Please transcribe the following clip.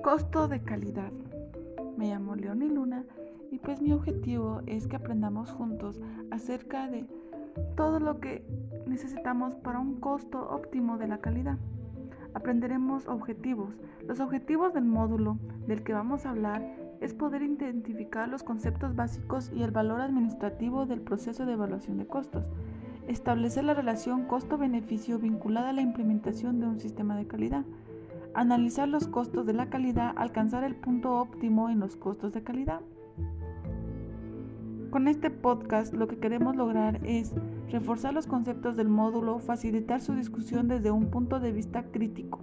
Costo de calidad. Me llamo Leonie Luna y pues mi objetivo es que aprendamos juntos acerca de todo lo que necesitamos para un costo óptimo de la calidad. Aprenderemos objetivos. Los objetivos del módulo del que vamos a hablar es poder identificar los conceptos básicos y el valor administrativo del proceso de evaluación de costos. Establecer la relación costo-beneficio vinculada a la implementación de un sistema de calidad analizar los costos de la calidad, alcanzar el punto óptimo en los costos de calidad. Con este podcast lo que queremos lograr es reforzar los conceptos del módulo, facilitar su discusión desde un punto de vista crítico.